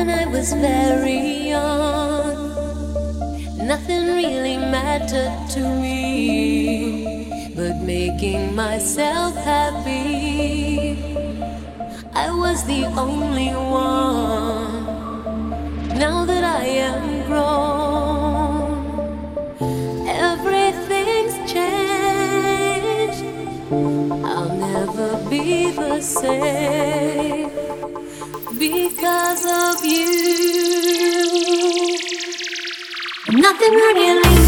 When I was very young, nothing really mattered to me but making myself happy. I was the only one. Now that I am I'll never be the same because of you. Nothing really